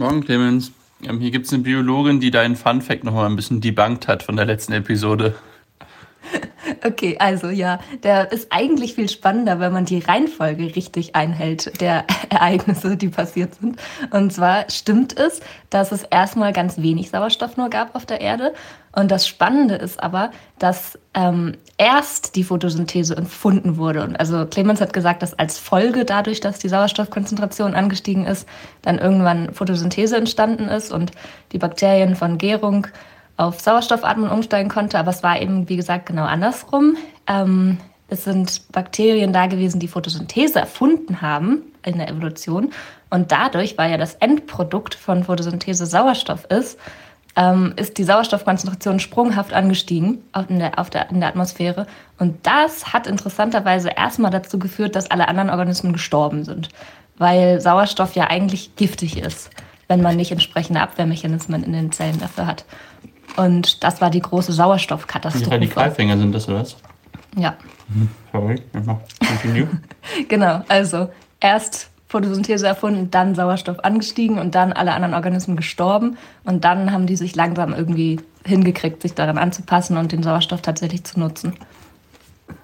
Morgen, Clemens. Ähm, hier gibt es eine Biologin, die deinen Fun-Fact nochmal ein bisschen debunked hat von der letzten Episode. Okay, also ja, der ist eigentlich viel spannender, wenn man die Reihenfolge richtig einhält der Ereignisse, die passiert sind. Und zwar stimmt es, dass es erstmal ganz wenig Sauerstoff nur gab auf der Erde. Und das Spannende ist aber, dass ähm, erst die Photosynthese empfunden wurde. Und also Clemens hat gesagt, dass als Folge dadurch, dass die Sauerstoffkonzentration angestiegen ist, dann irgendwann Photosynthese entstanden ist und die Bakterien von Gärung auf Sauerstoffatmung umsteigen konnte. Aber es war eben, wie gesagt, genau andersrum. Ähm, es sind Bakterien da gewesen, die Photosynthese erfunden haben in der Evolution. Und dadurch, weil ja das Endprodukt von Photosynthese Sauerstoff ist, ähm, ist die Sauerstoffkonzentration sprunghaft angestiegen in der, der, in der Atmosphäre. Und das hat interessanterweise erstmal dazu geführt, dass alle anderen Organismen gestorben sind. Weil Sauerstoff ja eigentlich giftig ist, wenn man nicht entsprechende Abwehrmechanismen in den Zellen dafür hat. Und das war die große Sauerstoffkatastrophe. Die Radikalfänger sind das, oder was? Ja. Mhm. Sorry, continue. genau, also erst Photosynthese erfunden, dann Sauerstoff angestiegen und dann alle anderen Organismen gestorben. Und dann haben die sich langsam irgendwie hingekriegt, sich daran anzupassen und den Sauerstoff tatsächlich zu nutzen.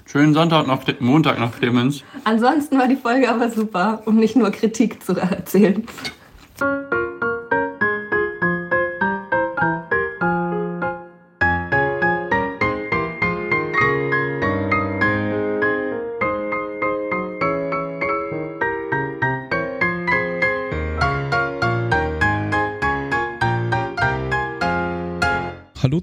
Schönen Sonntag noch, Montag noch, Clemens. Ansonsten war die Folge aber super, um nicht nur Kritik zu erzählen.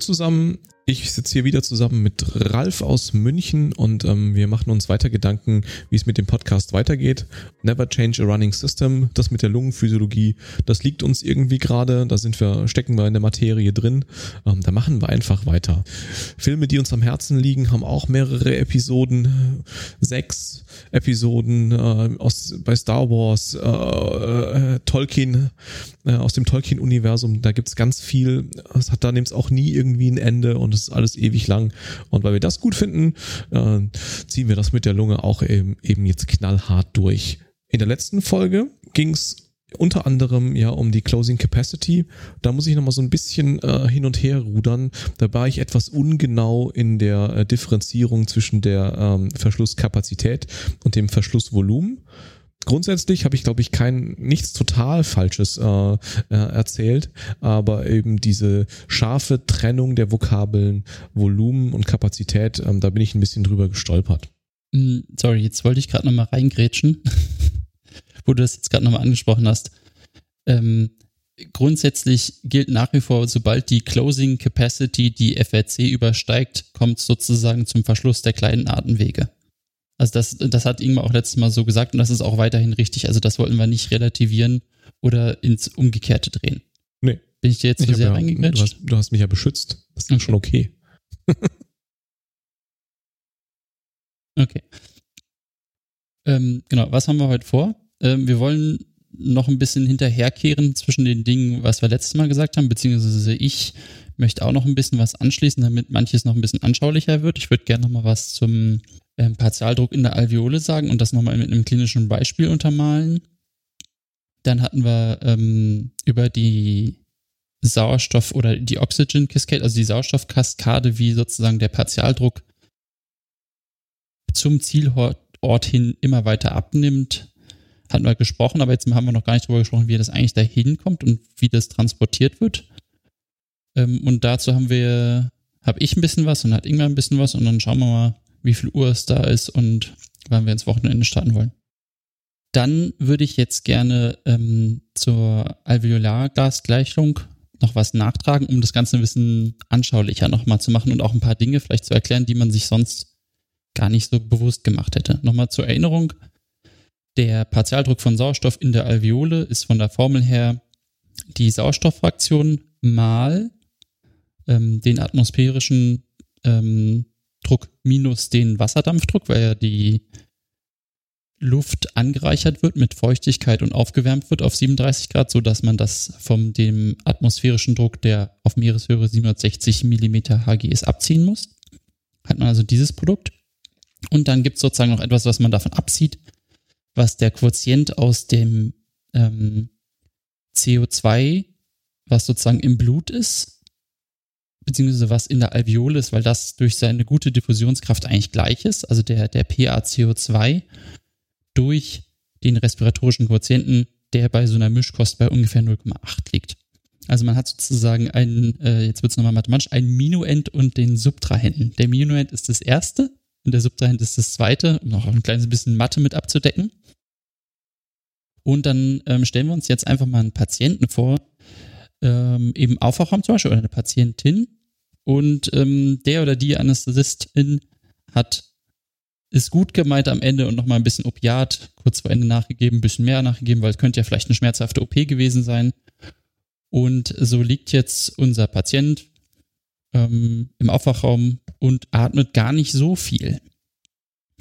Zusammen, ich sitze hier wieder zusammen mit Ralf aus München und ähm, wir machen uns weiter Gedanken, wie es mit dem Podcast weitergeht. Never change a running system, das mit der Lungenphysiologie, das liegt uns irgendwie gerade, da sind wir, stecken wir in der Materie drin, ähm, da machen wir einfach weiter. Filme, die uns am Herzen liegen, haben auch mehrere Episoden, sechs Episoden äh, aus, bei Star Wars, äh, äh, Tolkien, äh, aus dem Tolkien-Universum, da gibt's ganz viel, es hat da nämlich auch nie irgendwie ein Ende und es ist alles ewig lang. Und weil wir das gut finden, äh, ziehen wir das mit der Lunge auch eben, eben jetzt knallhart durch. In der letzten Folge ging's unter anderem ja um die Closing Capacity. Da muss ich nochmal so ein bisschen äh, hin und her rudern. Da war ich etwas ungenau in der äh, Differenzierung zwischen der ähm, Verschlusskapazität und dem Verschlussvolumen grundsätzlich habe ich, glaube ich, kein nichts total Falsches äh, äh, erzählt, aber eben diese scharfe Trennung der Vokabeln Volumen und Kapazität, ähm, da bin ich ein bisschen drüber gestolpert. Mm, sorry, jetzt wollte ich gerade nochmal reingrätschen, wo du das jetzt gerade nochmal angesprochen hast. Ähm, grundsätzlich gilt nach wie vor, sobald die Closing Capacity die FRC übersteigt, kommt sozusagen zum Verschluss der kleinen Atemwege. Also das, das hat Ingmar auch letztes Mal so gesagt und das ist auch weiterhin richtig. Also das wollten wir nicht relativieren oder ins Umgekehrte drehen. Nee. Bin ich dir jetzt zu sehr ja, reingequetscht? Du hast, du hast mich ja beschützt. Das ist okay. schon okay. okay. Ähm, genau, was haben wir heute vor? Ähm, wir wollen noch ein bisschen hinterherkehren zwischen den Dingen, was wir letztes Mal gesagt haben, beziehungsweise ich möchte auch noch ein bisschen was anschließen, damit manches noch ein bisschen anschaulicher wird. Ich würde gerne noch mal was zum ähm, Partialdruck in der Alveole sagen und das nochmal mit einem klinischen Beispiel untermalen. Dann hatten wir ähm, über die Sauerstoff- oder die Oxygen Cascade, also die Sauerstoffkaskade, wie sozusagen der Partialdruck zum Zielort hin immer weiter abnimmt, hatten wir gesprochen, aber jetzt haben wir noch gar nicht darüber gesprochen, wie das eigentlich dahin kommt und wie das transportiert wird. Ähm, und dazu haben wir, habe ich ein bisschen was und hat Ingmar ein bisschen was und dann schauen wir mal, wie viel Uhr es da ist und wann wir ins Wochenende starten wollen. Dann würde ich jetzt gerne ähm, zur Alveolargasgleichung noch was nachtragen, um das Ganze ein bisschen anschaulicher nochmal zu machen und auch ein paar Dinge vielleicht zu erklären, die man sich sonst gar nicht so bewusst gemacht hätte. Nochmal zur Erinnerung. Der Partialdruck von Sauerstoff in der Alveole ist von der Formel her die Sauerstofffraktion mal ähm, den atmosphärischen ähm, Druck minus den Wasserdampfdruck, weil ja die Luft angereichert wird mit Feuchtigkeit und aufgewärmt wird auf 37 Grad, so dass man das vom dem atmosphärischen Druck, der auf Meereshöhe 760 Millimeter HGS abziehen muss. Hat man also dieses Produkt. Und dann gibt es sozusagen noch etwas, was man davon abzieht, was der Quotient aus dem ähm, CO2, was sozusagen im Blut ist, beziehungsweise was in der Alveole ist, weil das durch seine gute Diffusionskraft eigentlich gleich ist, also der, der PaCO2 durch den respiratorischen Quotienten, der bei so einer Mischkost bei ungefähr 0,8 liegt. Also man hat sozusagen einen, äh, jetzt wird es nochmal mathematisch, einen Minuend und den Subtrahenten. Der Minuend ist das erste und der Subtrahent ist das zweite, um noch ein kleines bisschen Mathe mit abzudecken. Und dann ähm, stellen wir uns jetzt einfach mal einen Patienten vor, ähm, eben Aufwachraum zum Beispiel oder eine Patientin und ähm, der oder die Anästhesistin hat ist gut gemeint am Ende und nochmal ein bisschen Opiat kurz vor Ende nachgegeben, ein bisschen mehr nachgegeben, weil es könnte ja vielleicht eine schmerzhafte OP gewesen sein. Und so liegt jetzt unser Patient ähm, im Aufwachraum und atmet gar nicht so viel.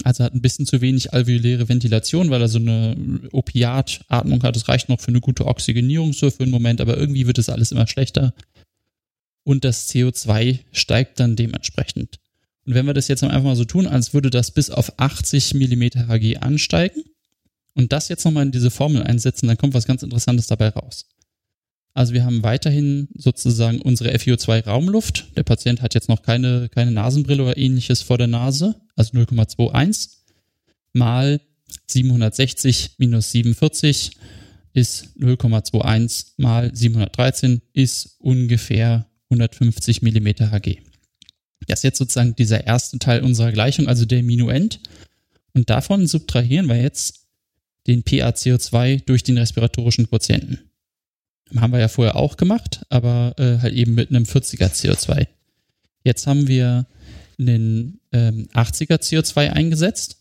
Also hat ein bisschen zu wenig alveoläre Ventilation, weil er so eine Opiatatmung hat. Das reicht noch für eine gute Oxygenierung so für einen Moment, aber irgendwie wird es alles immer schlechter. Und das CO2 steigt dann dementsprechend. Und wenn wir das jetzt einfach mal so tun, als würde das bis auf 80 mm Hg ansteigen und das jetzt nochmal in diese Formel einsetzen, dann kommt was ganz Interessantes dabei raus. Also wir haben weiterhin sozusagen unsere FiO2 Raumluft. Der Patient hat jetzt noch keine, keine Nasenbrille oder ähnliches vor der Nase, also 0,21 mal 760 minus 47 ist 0,21 mal 713 ist ungefähr 150 Millimeter Hg. Das ist jetzt sozusagen dieser erste Teil unserer Gleichung, also der Minuend. Und davon subtrahieren wir jetzt den PaCO2 durch den respiratorischen Quotienten. Haben wir ja vorher auch gemacht, aber äh, halt eben mit einem 40er CO2. Jetzt haben wir einen ähm, 80er CO2 eingesetzt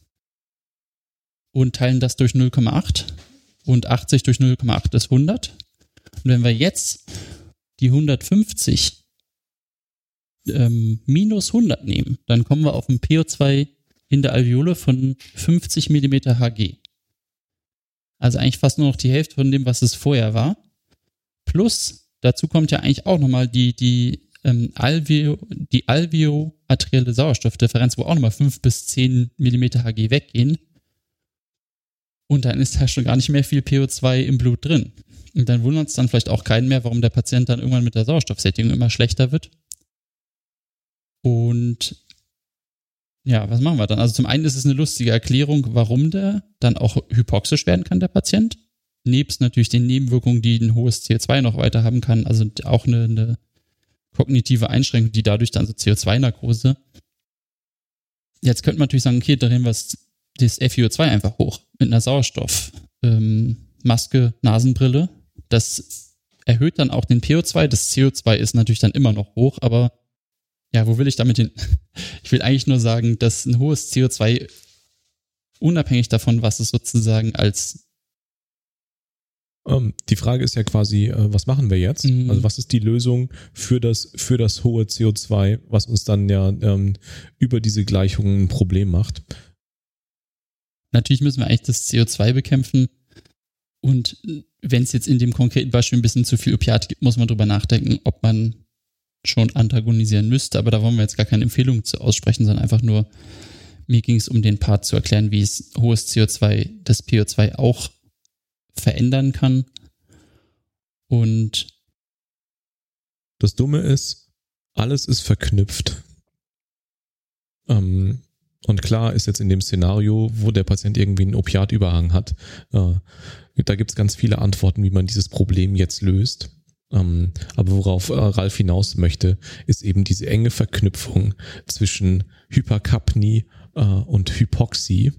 und teilen das durch 0,8 und 80 durch 0,8 ist 100. Und wenn wir jetzt die 150 ähm, minus 100 nehmen, dann kommen wir auf ein PO2 in der Alveole von 50 mm Hg. Also eigentlich fast nur noch die Hälfte von dem, was es vorher war. Plus, dazu kommt ja eigentlich auch nochmal die, die, ähm, Alveo, die alveoarterielle Sauerstoffdifferenz, wo auch nochmal 5 bis 10 mm Hg weggehen. Und dann ist da schon gar nicht mehr viel PO2 im Blut drin. Und dann wundert es dann vielleicht auch keinen mehr, warum der Patient dann irgendwann mit der Sauerstoffsättigung immer schlechter wird. Und ja, was machen wir dann? Also zum einen ist es eine lustige Erklärung, warum der dann auch hypoxisch werden kann, der Patient. Nebst natürlich den Nebenwirkungen, die ein hohes CO2 noch weiter haben kann. Also auch eine, eine kognitive Einschränkung, die dadurch dann so CO2-Narkose. Jetzt könnte man natürlich sagen, okay, drehen wir das FiO2 einfach hoch mit einer Sauerstoffmaske, ähm, Nasenbrille. Das erhöht dann auch den PO2. Das CO2 ist natürlich dann immer noch hoch, aber ja, wo will ich damit hin? Ich will eigentlich nur sagen, dass ein hohes CO2 unabhängig davon, was es sozusagen als ähm, die Frage ist ja quasi, äh, was machen wir jetzt? Mhm. Also was ist die Lösung für das, für das hohe CO2, was uns dann ja ähm, über diese Gleichungen ein Problem macht? Natürlich müssen wir eigentlich das CO2 bekämpfen. Und wenn es jetzt in dem konkreten Beispiel ein bisschen zu viel Opiat gibt, muss man drüber nachdenken, ob man schon antagonisieren müsste, aber da wollen wir jetzt gar keine Empfehlung zu aussprechen, sondern einfach nur, mir ging es um den Part zu erklären, wie es hohes CO2, das PO2 auch verändern kann. Und das Dumme ist, alles ist verknüpft. Ähm, und klar ist jetzt in dem Szenario, wo der Patient irgendwie einen Opiatüberhang hat, äh, da gibt es ganz viele Antworten, wie man dieses Problem jetzt löst. Ähm, aber worauf äh, Ralf hinaus möchte, ist eben diese enge Verknüpfung zwischen Hyperkapnie äh, und Hypoxie,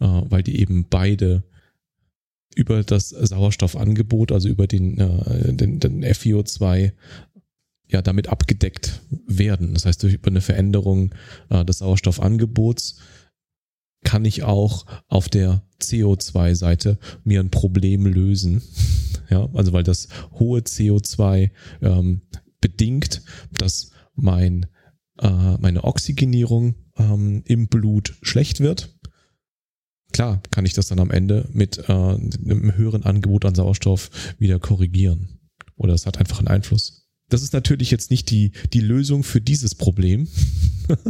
äh, weil die eben beide über das Sauerstoffangebot, also über den, äh, den, den FiO2, ja, damit abgedeckt werden. Das heißt, durch eine Veränderung äh, des Sauerstoffangebots kann ich auch auf der CO2-Seite mir ein Problem lösen. Ja, also weil das hohe CO2 ähm, bedingt, dass mein, äh, meine Oxygenierung ähm, im Blut schlecht wird. Klar kann ich das dann am Ende mit äh, einem höheren Angebot an Sauerstoff wieder korrigieren. Oder es hat einfach einen Einfluss. Das ist natürlich jetzt nicht die, die Lösung für dieses Problem.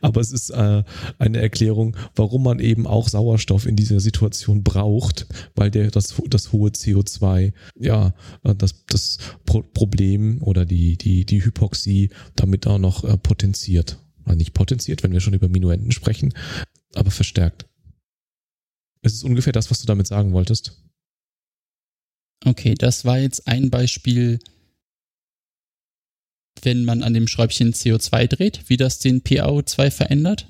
Aber es ist äh, eine Erklärung, warum man eben auch Sauerstoff in dieser Situation braucht, weil der das, das hohe CO2, ja, äh, das, das Pro Problem oder die, die, die Hypoxie damit auch noch äh, potenziert. Oder nicht potenziert, wenn wir schon über Minuenden sprechen, aber verstärkt. Es ist ungefähr das, was du damit sagen wolltest. Okay, das war jetzt ein Beispiel, wenn man an dem Schräubchen CO2 dreht, wie das den PaO2 verändert.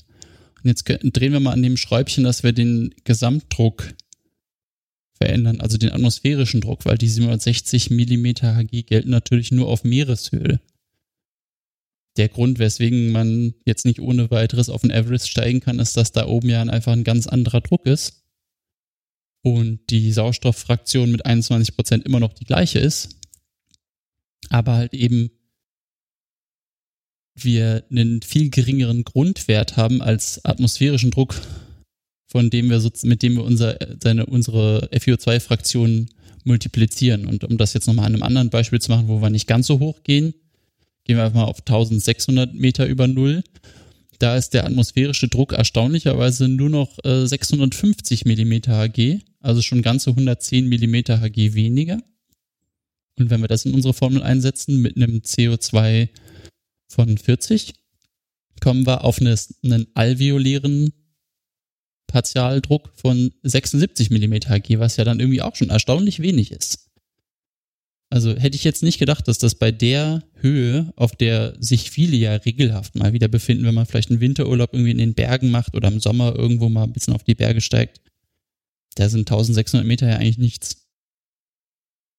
Und jetzt drehen wir mal an dem Schräubchen, dass wir den Gesamtdruck verändern, also den atmosphärischen Druck, weil die 760 mm Hg gelten natürlich nur auf Meereshöhe. Der Grund, weswegen man jetzt nicht ohne weiteres auf den Everest steigen kann, ist, dass da oben ja einfach ein ganz anderer Druck ist und die Sauerstofffraktion mit 21 Prozent immer noch die gleiche ist, aber halt eben wir einen viel geringeren Grundwert haben als atmosphärischen Druck, von dem wir so, mit dem wir unser, seine, unsere FiO2-Fraktion multiplizieren. Und um das jetzt nochmal an einem anderen Beispiel zu machen, wo wir nicht ganz so hoch gehen, gehen wir einfach mal auf 1600 Meter über Null. Da ist der atmosphärische Druck erstaunlicherweise nur noch äh, 650 Millimeter Hg, also schon ganze 110 Millimeter Hg weniger. Und wenn wir das in unsere Formel einsetzen mit einem CO2 von 40 kommen wir auf eine, einen alveolären Partialdruck von 76 mm Hg, was ja dann irgendwie auch schon erstaunlich wenig ist. Also hätte ich jetzt nicht gedacht, dass das bei der Höhe, auf der sich viele ja regelhaft mal wieder befinden, wenn man vielleicht einen Winterurlaub irgendwie in den Bergen macht oder im Sommer irgendwo mal ein bisschen auf die Berge steigt, da sind 1600 Meter ja eigentlich nichts.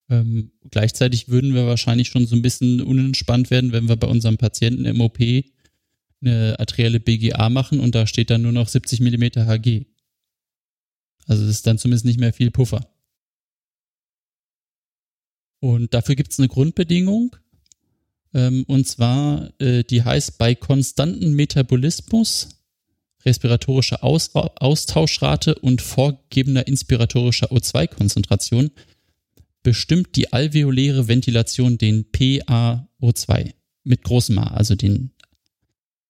Ähm, gleichzeitig würden wir wahrscheinlich schon so ein bisschen unentspannt werden, wenn wir bei unserem Patienten im OP eine arterielle BGA machen und da steht dann nur noch 70 mm Hg. Also das ist dann zumindest nicht mehr viel Puffer. Und dafür gibt es eine Grundbedingung. Ähm, und zwar, äh, die heißt, bei konstantem Metabolismus, respiratorischer Aus Austauschrate und vorgegebener inspiratorischer O2-Konzentration bestimmt die alveoläre Ventilation den PaO2 mit großem A, also den,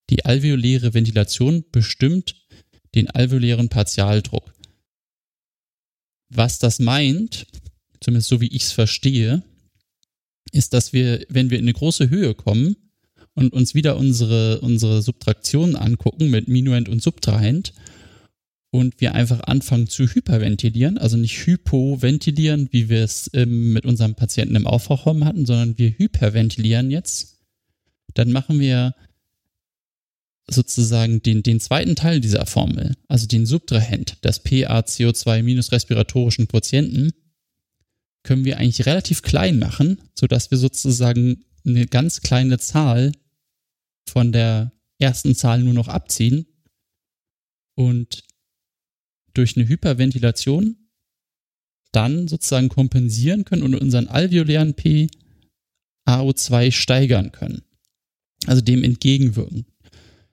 die alveoläre Ventilation bestimmt den alveolären Partialdruck. Was das meint, zumindest so wie ich es verstehe, ist, dass wir, wenn wir in eine große Höhe kommen und uns wieder unsere, unsere Subtraktionen angucken mit Minuend und Subtrahend und wir einfach anfangen zu hyperventilieren, also nicht hypoventilieren, wie wir es ähm, mit unserem Patienten im Aufwachraum hatten, sondern wir hyperventilieren jetzt, dann machen wir sozusagen den, den zweiten Teil dieser Formel, also den Subtrahent, das PaCO2 minus respiratorischen Quotienten, können wir eigentlich relativ klein machen, sodass wir sozusagen eine ganz kleine Zahl von der ersten Zahl nur noch abziehen und durch eine Hyperventilation dann sozusagen kompensieren können und unseren alveolären P AO2 steigern können. Also dem entgegenwirken.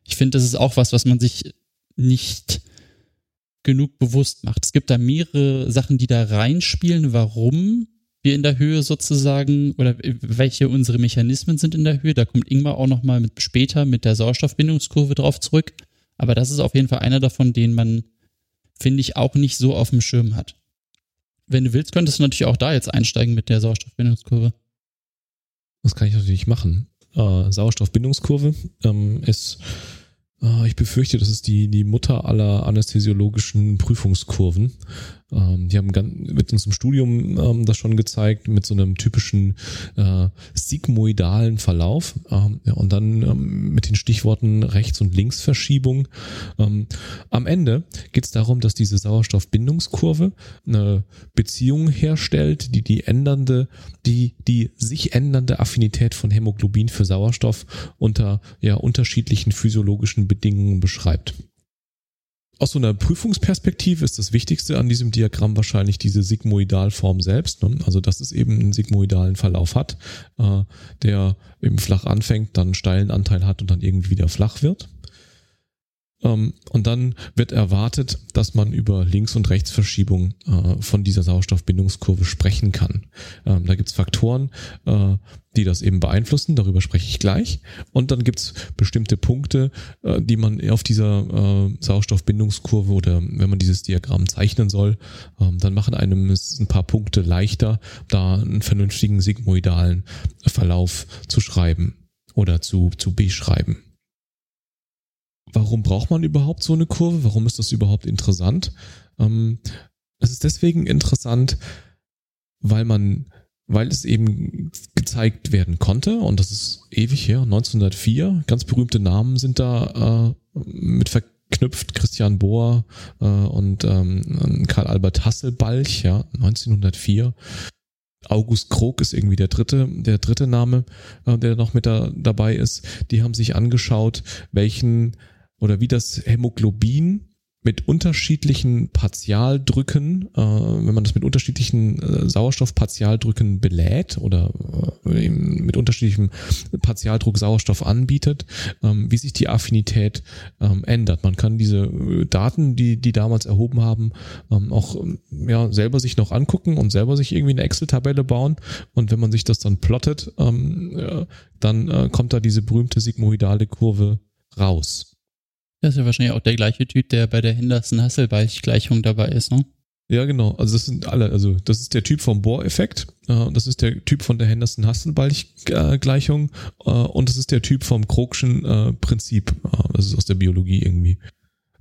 Ich finde, das ist auch was, was man sich nicht genug bewusst macht. Es gibt da mehrere Sachen, die da reinspielen, warum wir in der Höhe sozusagen oder welche unsere Mechanismen sind in der Höhe. Da kommt Ingmar auch nochmal mit, später mit der Sauerstoffbindungskurve drauf zurück. Aber das ist auf jeden Fall einer davon, den man finde ich, auch nicht so auf dem Schirm hat. Wenn du willst, könntest du natürlich auch da jetzt einsteigen mit der Sauerstoffbindungskurve. Das kann ich natürlich machen. Äh, Sauerstoffbindungskurve ähm, ist Ah, ich befürchte, das ist die, die Mutter aller anästhesiologischen Prüfungskurven. Ähm, die haben mit uns im Studium ähm, das schon gezeigt, mit so einem typischen äh, sigmoidalen Verlauf ähm, ja, und dann ähm, mit den Stichworten Rechts- und Linksverschiebung. Ähm, am Ende geht es darum, dass diese Sauerstoffbindungskurve eine Beziehung herstellt, die die ändernde, die die sich ändernde Affinität von Hämoglobin für Sauerstoff unter ja, unterschiedlichen physiologischen Bedingungen beschreibt. Aus so einer Prüfungsperspektive ist das Wichtigste an diesem Diagramm wahrscheinlich diese Sigmoidalform selbst. Ne? Also, dass es eben einen sigmoidalen Verlauf hat, äh, der eben flach anfängt, dann einen steilen Anteil hat und dann irgendwie wieder flach wird. Ähm, und dann wird erwartet, dass man über Links- und Rechtsverschiebung äh, von dieser Sauerstoffbindungskurve sprechen kann. Ähm, da gibt's Faktoren, äh, die das eben beeinflussen, darüber spreche ich gleich. Und dann gibt's bestimmte Punkte, äh, die man auf dieser Sauerstoffbindungskurve oder wenn man dieses Diagramm zeichnen soll, ähm, dann machen einem es ein paar Punkte leichter, da einen vernünftigen sigmoidalen Verlauf zu schreiben oder zu, zu beschreiben. Warum braucht man überhaupt so eine Kurve? Warum ist das überhaupt interessant? Ähm, es ist deswegen interessant, weil man, weil es eben gezeigt werden konnte und das ist ewig her, 1904. Ganz berühmte Namen sind da äh, mit verknüpft, Christian Bohr äh, und ähm, Karl Albert Hasselbalch, ja, 1904. August Krog ist irgendwie der dritte, der dritte Name, äh, der noch mit da, dabei ist. Die haben sich angeschaut, welchen oder wie das Hämoglobin mit unterschiedlichen Partialdrücken, äh, wenn man das mit unterschiedlichen äh, Sauerstoffpartialdrücken belädt oder äh, mit unterschiedlichem Partialdruck Sauerstoff anbietet, ähm, wie sich die Affinität ähm, ändert. Man kann diese äh, Daten, die die damals erhoben haben, ähm, auch ja selber sich noch angucken und selber sich irgendwie eine Excel-Tabelle bauen. Und wenn man sich das dann plottet, ähm, äh, dann äh, kommt da diese berühmte sigmoidale Kurve raus. Das ist ja wahrscheinlich auch der gleiche Typ, der bei der Henderson-Hasselbalch-Gleichung dabei ist, ne? Ja, genau. Also das sind alle, also das ist der Typ vom Bohr-Effekt, äh, das ist der Typ von der Henderson-Hasselbalch-Gleichung äh, und das ist der Typ vom Krogschen äh, Prinzip. Äh, das ist aus der Biologie irgendwie.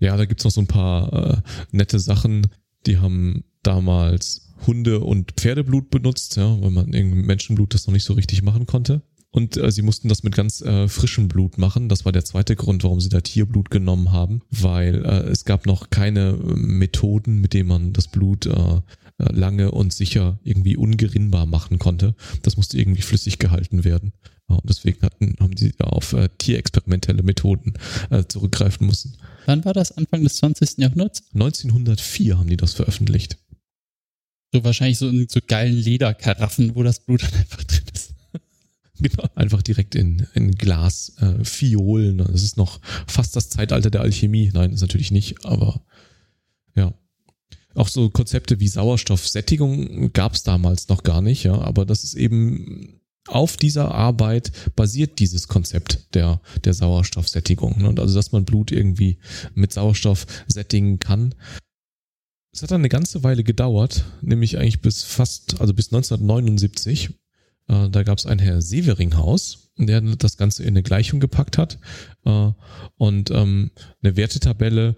Ja, da gibt's noch so ein paar äh, nette Sachen. Die haben damals Hunde- und Pferdeblut benutzt, ja, weil man Menschenblut das noch nicht so richtig machen konnte. Und äh, sie mussten das mit ganz äh, frischem Blut machen. Das war der zweite Grund, warum sie da Tierblut genommen haben, weil äh, es gab noch keine äh, Methoden, mit denen man das Blut äh, äh, lange und sicher irgendwie ungerinnbar machen konnte. Das musste irgendwie flüssig gehalten werden. Ja, und deswegen hatten, haben sie da auf äh, tierexperimentelle Methoden äh, zurückgreifen müssen. Wann war das? Anfang des 20. Jahrhunderts? 1904 haben die das veröffentlicht. So wahrscheinlich so in so geilen Lederkaraffen, wo das Blut dann einfach drin ist. Genau, einfach direkt in, in Glas, äh, Fiolen. Das ist noch fast das Zeitalter der Alchemie. Nein, ist natürlich nicht, aber ja. Auch so Konzepte wie Sauerstoffsättigung gab es damals noch gar nicht, ja, aber das ist eben auf dieser Arbeit basiert dieses Konzept der, der Sauerstoffsättigung. Ne? Und also, dass man Blut irgendwie mit Sauerstoff sättigen kann. Es hat dann eine ganze Weile gedauert, nämlich eigentlich bis fast, also bis 1979. Äh, da gab es ein Herr Severinghaus, der das Ganze in eine Gleichung gepackt hat äh, und ähm, eine Wertetabelle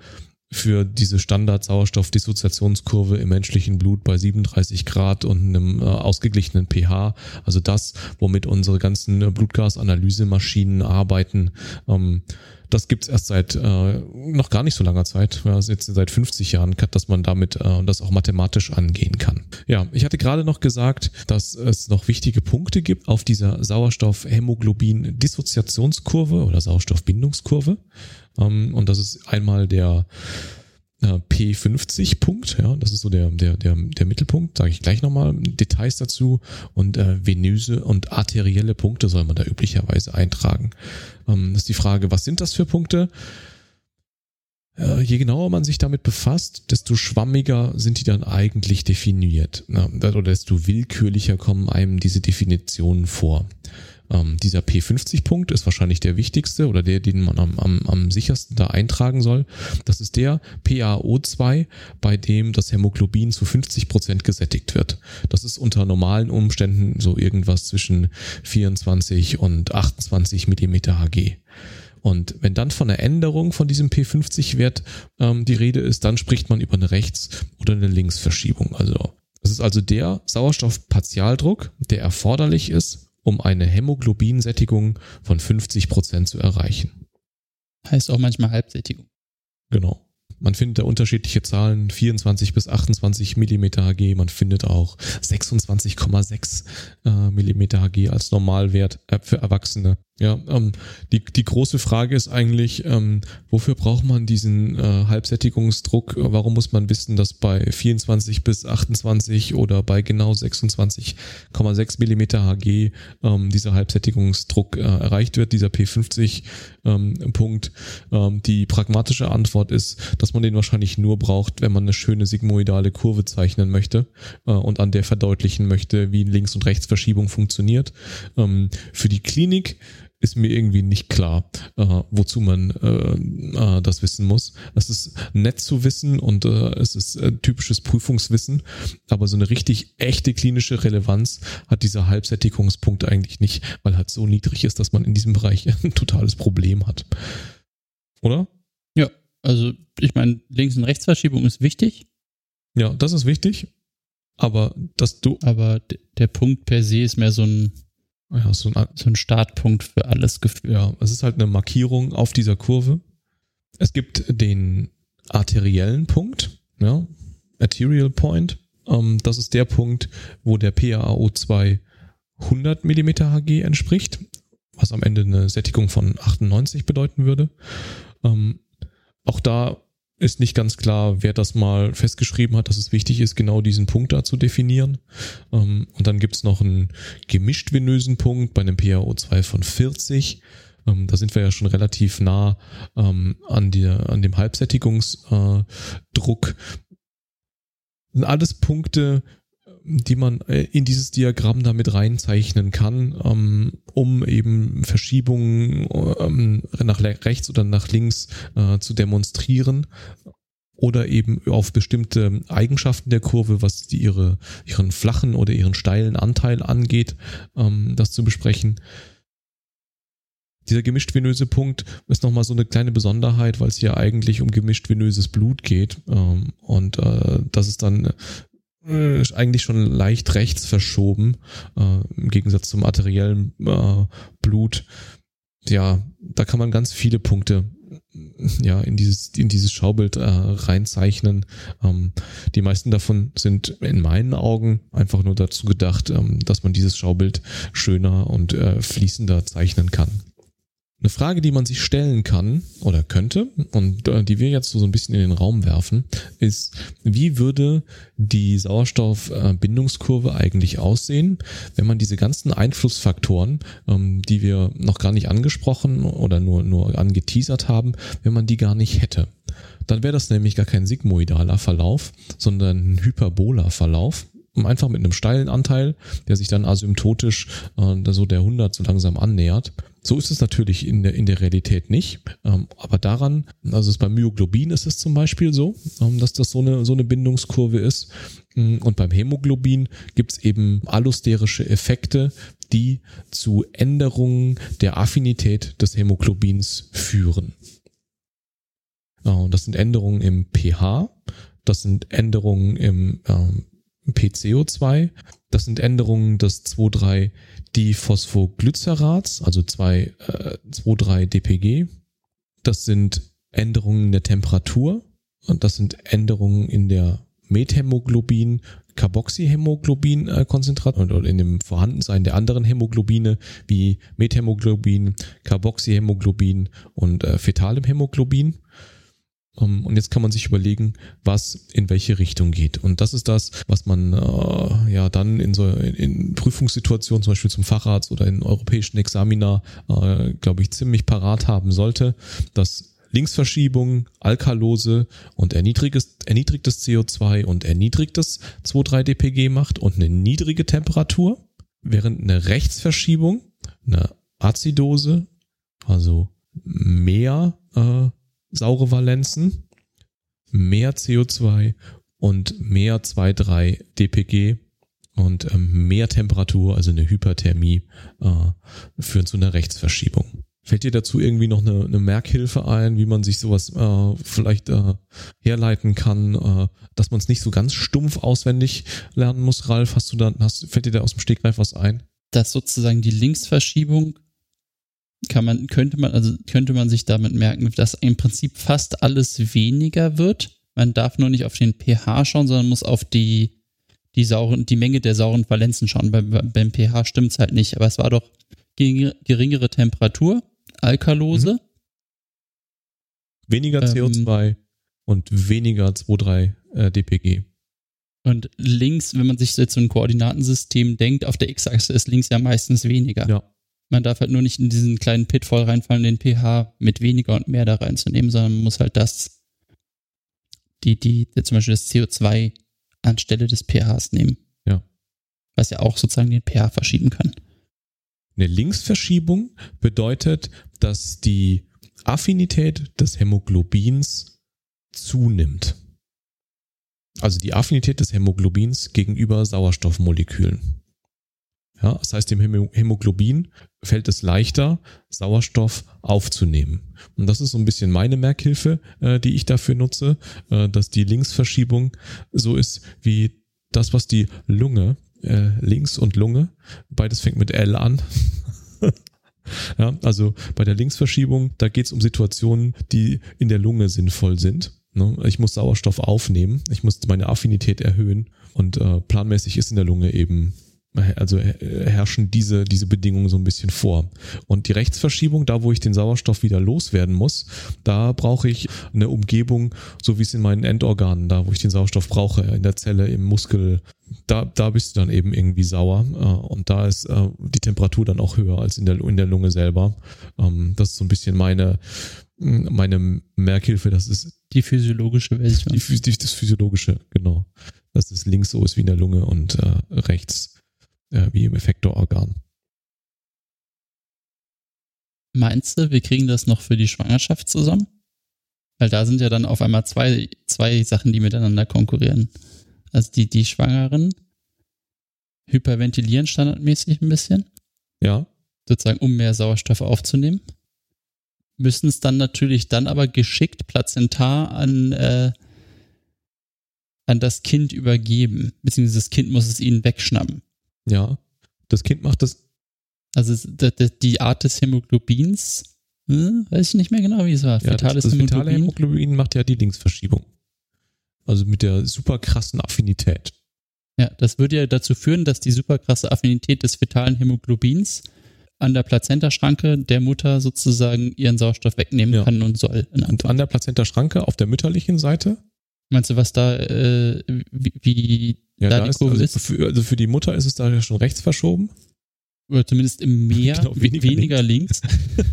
für diese Standard-Sauerstoff-Dissoziationskurve im menschlichen Blut bei 37 Grad und einem äh, ausgeglichenen pH, also das, womit unsere ganzen Blutgasanalysemaschinen arbeiten, ähm, das gibt's erst seit äh, noch gar nicht so langer Zeit, also jetzt seit 50 Jahren, dass man damit äh, das auch mathematisch angehen kann. Ja, ich hatte gerade noch gesagt, dass es noch wichtige Punkte gibt auf dieser Sauerstoff-Hämoglobin-Dissoziationskurve oder Sauerstoffbindungskurve. Ähm, und das ist einmal der äh, P50-Punkt, ja, das ist so der, der, der, der Mittelpunkt, sage ich gleich nochmal Details dazu. Und äh, venöse und arterielle Punkte soll man da üblicherweise eintragen. Ähm, das ist die Frage, was sind das für Punkte? Äh, je genauer man sich damit befasst, desto schwammiger sind die dann eigentlich definiert. Oder desto willkürlicher kommen einem diese Definitionen vor. Ähm, dieser P50-Punkt ist wahrscheinlich der wichtigste oder der, den man am, am, am sichersten da eintragen soll. Das ist der PaO2, bei dem das Hämoglobin zu 50 Prozent gesättigt wird. Das ist unter normalen Umständen so irgendwas zwischen 24 und 28 Millimeter Hg. Und wenn dann von einer Änderung von diesem P50-Wert ähm, die Rede ist, dann spricht man über eine Rechts- oder eine Linksverschiebung. Also das ist also der Sauerstoffpartialdruck, der erforderlich ist, um eine Hämoglobinsättigung von 50 Prozent zu erreichen. Heißt auch manchmal Halbsättigung. Genau. Man findet da unterschiedliche Zahlen, 24 bis 28 Millimeter Hg. Man findet auch 26,6 äh, Millimeter Hg als Normalwert äh, für Erwachsene. Ja, ähm, die, die große Frage ist eigentlich, ähm, wofür braucht man diesen äh, Halbsättigungsdruck? Warum muss man wissen, dass bei 24 bis 28 oder bei genau 26,6 Millimeter Hg ähm, dieser Halbsättigungsdruck äh, erreicht wird, dieser P50 ähm? Ähm, die pragmatische Antwort ist, dass man den wahrscheinlich nur braucht, wenn man eine schöne sigmoidale Kurve zeichnen möchte äh, und an der verdeutlichen möchte, wie Links- und Rechtsverschiebung funktioniert. Ähm, für die Klinik ist mir irgendwie nicht klar, äh, wozu man äh, äh, das wissen muss. Das ist nett zu wissen und äh, es ist äh, typisches Prüfungswissen, aber so eine richtig echte klinische Relevanz hat dieser Halbsättigungspunkt eigentlich nicht, weil halt so niedrig ist, dass man in diesem Bereich ein totales Problem hat. Oder? Ja, also ich meine, Links- und Rechtsverschiebung ist wichtig. Ja, das ist wichtig. Aber dass du. Aber der Punkt per se ist mehr so ein ja, so ein, so ein Startpunkt für alles gefühlt. Ja, es ist halt eine Markierung auf dieser Kurve. Es gibt den arteriellen Punkt, ja, Arterial Point. Ähm, das ist der Punkt, wo der PaO2 100 mm Hg entspricht, was am Ende eine Sättigung von 98 bedeuten würde. Ähm, auch da ist nicht ganz klar, wer das mal festgeschrieben hat, dass es wichtig ist, genau diesen Punkt da zu definieren. Ähm, und dann gibt's noch einen gemischt venösen Punkt bei einem PaO2 von 40. Ähm, da sind wir ja schon relativ nah ähm, an, der, an dem Halbsättigungsdruck. Sind alles Punkte, die man äh, in dieses Diagramm damit reinzeichnen kann, ähm, um eben Verschiebungen ähm, nach rechts oder nach links äh, zu demonstrieren oder eben auf bestimmte Eigenschaften der Kurve, was die ihre, ihren flachen oder ihren steilen Anteil angeht, ähm, das zu besprechen. Dieser gemischt venöse Punkt ist nochmal so eine kleine Besonderheit, weil es hier eigentlich um gemischt venöses Blut geht. Und äh, das ist dann ist eigentlich schon leicht rechts verschoben, äh, im Gegensatz zum arteriellen äh, Blut. Ja, da kann man ganz viele Punkte ja in dieses in dieses Schaubild äh, reinzeichnen. Ähm, die meisten davon sind in meinen Augen einfach nur dazu gedacht, ähm, dass man dieses Schaubild schöner und äh, fließender zeichnen kann. Eine Frage, die man sich stellen kann oder könnte und äh, die wir jetzt so ein bisschen in den Raum werfen, ist, wie würde die Sauerstoffbindungskurve eigentlich aussehen, wenn man diese ganzen Einflussfaktoren, ähm, die wir noch gar nicht angesprochen oder nur, nur angeteasert haben, wenn man die gar nicht hätte? Dann wäre das nämlich gar kein sigmoidaler Verlauf, sondern ein hyperboler Verlauf einfach mit einem steilen Anteil, der sich dann asymptotisch äh, so der 100 so langsam annähert. So ist es natürlich in der, in der Realität nicht. Ähm, aber daran, also es beim Myoglobin ist es zum Beispiel so, ähm, dass das so eine, so eine Bindungskurve ist. Mm, und beim Hämoglobin gibt es eben allosterische Effekte, die zu Änderungen der Affinität des Hämoglobins führen. Und das sind Änderungen im pH, das sind Änderungen im ähm, PCO2, das sind Änderungen des 2,3 Diphosphoglycerats, also 2,3 äh, DPG. Das sind Änderungen der Temperatur und das sind Änderungen in der Methämoglobin, Carboxyhämoglobin äh, oder in dem Vorhandensein der anderen Hämoglobine wie Methämoglobin, Carboxyhämoglobin und äh, fetalem Hämoglobin. Um, und jetzt kann man sich überlegen, was in welche Richtung geht. Und das ist das, was man äh, ja dann in so in Prüfungssituationen, zum Beispiel zum Facharzt oder in europäischen Examina, äh, glaube ich, ziemlich parat haben sollte, dass Linksverschiebung, Alkalose und erniedrigtes, erniedrigtes CO2 und erniedrigtes 2,3-DPG macht und eine niedrige Temperatur, während eine Rechtsverschiebung, eine Azidose, also mehr äh, saure Valenzen, mehr CO2 und mehr 2,3 DPG und ähm, mehr Temperatur, also eine Hyperthermie, äh, führen zu einer Rechtsverschiebung. Fällt dir dazu irgendwie noch eine, eine Merkhilfe ein, wie man sich sowas äh, vielleicht äh, herleiten kann, äh, dass man es nicht so ganz stumpf auswendig lernen muss, Ralf? Hast du da, hast, fällt dir da aus dem Stegreif was ein? Dass sozusagen die Linksverschiebung kann man, könnte man, also könnte man sich damit merken, dass im Prinzip fast alles weniger wird. Man darf nur nicht auf den pH schauen, sondern muss auf die, die sauren, die Menge der sauren Valenzen schauen. Beim, beim pH stimmt's halt nicht. Aber es war doch geringere Temperatur, Alkalose. Mhm. Weniger CO2 ähm, und weniger 2,3 äh, dpg. Und links, wenn man sich jetzt so ein Koordinatensystem denkt, auf der X-Achse ist links ja meistens weniger. Ja. Man darf halt nur nicht in diesen kleinen Pitfall reinfallen, den pH mit weniger und mehr da reinzunehmen, sondern man muss halt das, die, die, zum Beispiel das CO2 anstelle des pHs nehmen. Ja. Was ja auch sozusagen den pH verschieben kann. Eine Linksverschiebung bedeutet, dass die Affinität des Hämoglobins zunimmt. Also die Affinität des Hämoglobins gegenüber Sauerstoffmolekülen. Ja, das heißt, dem Hämoglobin fällt es leichter, Sauerstoff aufzunehmen. Und das ist so ein bisschen meine Merkhilfe, äh, die ich dafür nutze, äh, dass die Linksverschiebung so ist wie das, was die Lunge, äh, links und Lunge, beides fängt mit L an. ja, also bei der Linksverschiebung, da geht es um Situationen, die in der Lunge sinnvoll sind. Ne? Ich muss Sauerstoff aufnehmen, ich muss meine Affinität erhöhen und äh, planmäßig ist in der Lunge eben also äh, herrschen diese, diese Bedingungen so ein bisschen vor. Und die Rechtsverschiebung, da wo ich den Sauerstoff wieder loswerden muss, da brauche ich eine Umgebung, so wie es in meinen Endorganen, da wo ich den Sauerstoff brauche, in der Zelle, im Muskel, da, da bist du dann eben irgendwie sauer. Äh, und da ist äh, die Temperatur dann auch höher als in der, in der Lunge selber. Ähm, das ist so ein bisschen meine, meine Merkhilfe, das ist die physiologische Version. Die, das physiologische, genau. Dass es links so ist wie in der Lunge und rechts äh, wie im Effektororgan. Meinst du, wir kriegen das noch für die Schwangerschaft zusammen? Weil da sind ja dann auf einmal zwei, zwei Sachen, die miteinander konkurrieren. Also die, die Schwangeren hyperventilieren standardmäßig ein bisschen. Ja. Sozusagen, um mehr Sauerstoff aufzunehmen. Müssen es dann natürlich dann aber geschickt plazentar an, äh, an das Kind übergeben. Beziehungsweise das Kind muss es ihnen wegschnappen. Ja, das Kind macht das. Also die Art des Hämoglobins, hm, weiß ich nicht mehr genau, wie es war. Ja, Fetales das, das Hämoglobin. Hämoglobin macht ja die Linksverschiebung. Also mit der super krassen Affinität. Ja, das würde ja dazu führen, dass die super krasse Affinität des fetalen Hämoglobins an der Plazentaschranke der Mutter sozusagen ihren Sauerstoff wegnehmen ja. kann und soll. Und an der Plazentaschranke auf der mütterlichen Seite? Meinst du, was da, äh, wie, wie ja, da, da die ist, Kurve also ist? Für, also für die Mutter ist es da ja schon rechts verschoben. Oder zumindest im Meer genau, weniger, weniger, links. links. wir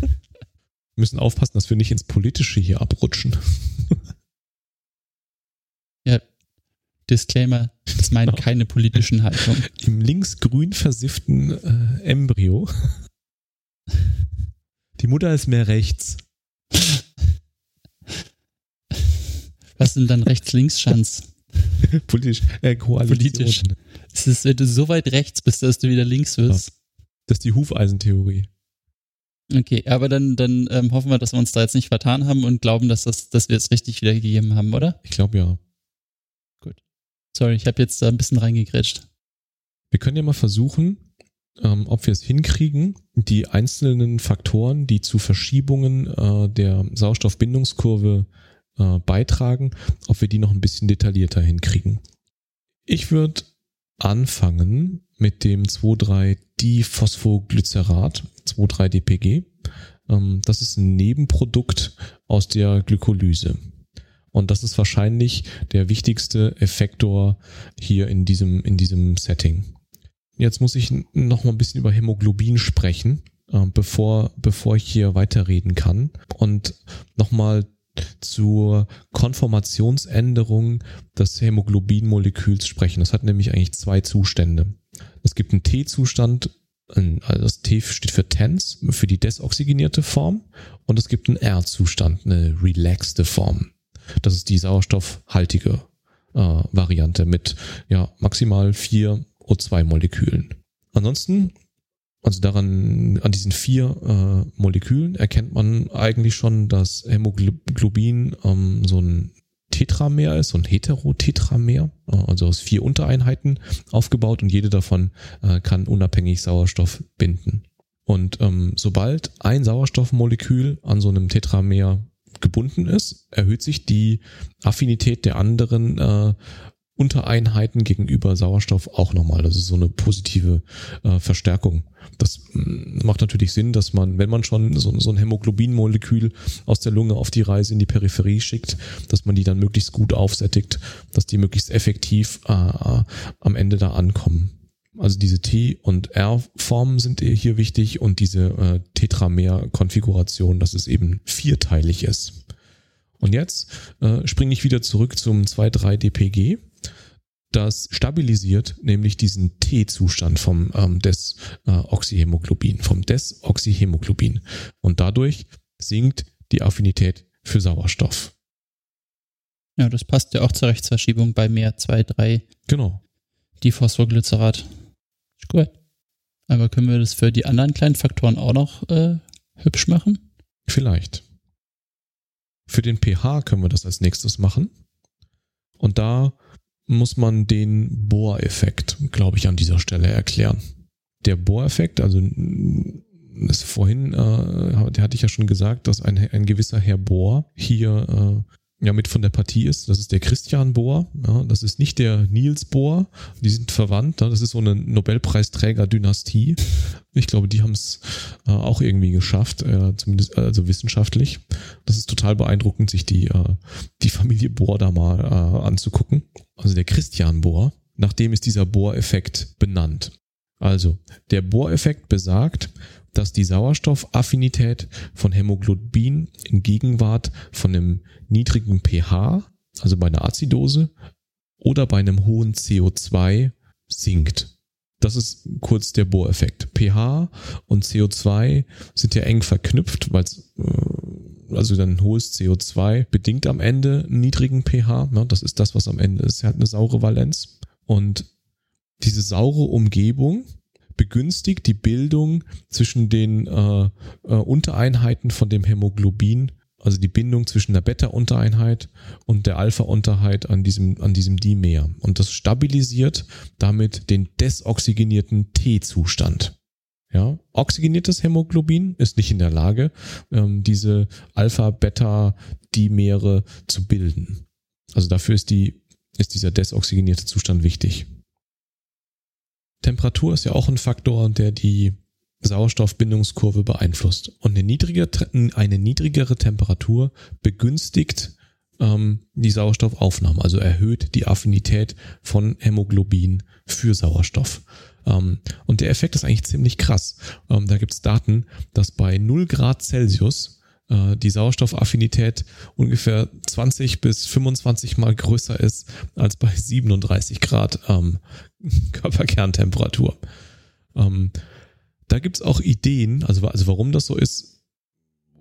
müssen aufpassen, dass wir nicht ins Politische hier abrutschen. ja, Disclaimer, das meint genau. keine politischen Haltungen. Im linksgrün versifften äh, Embryo. Die Mutter ist mehr rechts. Was sind dann rechts-links-Schanz? Politisch, äh, Koalition. Politisch. Es ist, wenn du so weit rechts bist, dass du wieder links wirst. Das ist die Hufeisentheorie. Okay, aber dann, dann ähm, hoffen wir, dass wir uns da jetzt nicht vertan haben und glauben, dass, das, dass wir es richtig wiedergegeben haben, oder? Ich glaube ja. Gut. Sorry, ich habe jetzt da ein bisschen reingegrätscht. Wir können ja mal versuchen, ähm, ob wir es hinkriegen, die einzelnen Faktoren, die zu Verschiebungen äh, der Sauerstoffbindungskurve äh, beitragen, ob wir die noch ein bisschen detaillierter hinkriegen. Ich würde anfangen mit dem 2,3-Diphosphoglycerat, 2,3-DPG. Ähm, das ist ein Nebenprodukt aus der Glykolyse. Und das ist wahrscheinlich der wichtigste Effektor hier in diesem, in diesem Setting. Jetzt muss ich noch mal ein bisschen über Hämoglobin sprechen, äh, bevor, bevor ich hier weiterreden kann. Und nochmal zur Konformationsänderung des Hämoglobinmoleküls sprechen. Das hat nämlich eigentlich zwei Zustände. Es gibt einen T-Zustand, also das T steht für TENS, für die desoxygenierte Form, und es gibt einen R-Zustand, eine relaxte Form. Das ist die sauerstoffhaltige äh, Variante mit ja maximal vier O2-Molekülen. Ansonsten also daran, an diesen vier äh, Molekülen erkennt man eigentlich schon, dass Hämoglobin ähm, so ein Tetramer ist, so ein Heterotetramer, äh, also aus vier Untereinheiten aufgebaut und jede davon äh, kann unabhängig Sauerstoff binden. Und ähm, sobald ein Sauerstoffmolekül an so einem Tetramer gebunden ist, erhöht sich die Affinität der anderen äh, Untereinheiten gegenüber Sauerstoff auch nochmal. Das ist so eine positive äh, Verstärkung. Das mh, macht natürlich Sinn, dass man, wenn man schon so, so ein Hämoglobinmolekül aus der Lunge auf die Reise in die Peripherie schickt, dass man die dann möglichst gut aufsättigt, dass die möglichst effektiv äh, am Ende da ankommen. Also diese T- und R-Formen sind hier wichtig und diese äh, Tetramer-Konfiguration, dass es eben vierteilig ist. Und jetzt äh, springe ich wieder zurück zum 2,3-DPG. Das stabilisiert nämlich diesen T-Zustand vom ähm, Desoxyhemoglobin, vom Desoxyhemoglobin. Und dadurch sinkt die Affinität für Sauerstoff. Ja, das passt ja auch zur Rechtsverschiebung bei mehr 2,3. Genau. Diphosphorglycerat. Ist gut. Aber können wir das für die anderen kleinen Faktoren auch noch äh, hübsch machen? Vielleicht. Für den pH können wir das als nächstes machen. Und da muss man den Bohreffekt, glaube ich, an dieser Stelle erklären. Der Bohreffekt, also ist vorhin, äh, hatte ich ja schon gesagt, dass ein, ein gewisser Herr Bohr hier äh, ja mit von der Partie ist. Das ist der Christian Bohr. Ja, das ist nicht der Niels Bohr. Die sind verwandt. Ja, das ist so eine Nobelpreisträger-Dynastie. Ich glaube, die haben es äh, auch irgendwie geschafft, äh, zumindest also wissenschaftlich. Das ist total beeindruckend, sich die äh, die Familie Bohr da mal äh, anzugucken. Also der Christian Bohr. Nach dem ist dieser Bohr-Effekt benannt. Also der Bohr-Effekt besagt, dass die Sauerstoffaffinität von Hämoglobin in Gegenwart von einem niedrigen pH, also bei einer Azidose, oder bei einem hohen CO2 sinkt. Das ist kurz der Bohreffekt. pH und CO2 sind ja eng verknüpft, weil äh, also dann hohes CO2 bedingt am Ende einen niedrigen pH. Ne? Das ist das, was am Ende ist. Er hat eine saure Valenz. Und diese saure Umgebung begünstigt die Bildung zwischen den äh, äh, Untereinheiten von dem Hämoglobin, also die Bindung zwischen der Beta-Untereinheit und der Alpha-Untereinheit an diesem, an diesem Dimer. Und das stabilisiert damit den desoxygenierten T-Zustand. Ja, oxygeniertes Hämoglobin ist nicht in der Lage, ähm, diese Alpha-Beta-Dimere zu bilden. Also dafür ist die, ist dieser desoxygenierte Zustand wichtig. Temperatur ist ja auch ein Faktor, der die Sauerstoffbindungskurve beeinflusst. Und eine niedrigere, eine niedrigere Temperatur begünstigt ähm, die Sauerstoffaufnahme, also erhöht die Affinität von Hämoglobin für Sauerstoff. Ähm, und der Effekt ist eigentlich ziemlich krass. Ähm, da gibt es Daten, dass bei 0 Grad Celsius äh, die Sauerstoffaffinität ungefähr 20 bis 25 mal größer ist als bei 37 Grad ähm, Körperkerntemperatur. Ähm, da gibt's auch Ideen, also, also warum das so ist,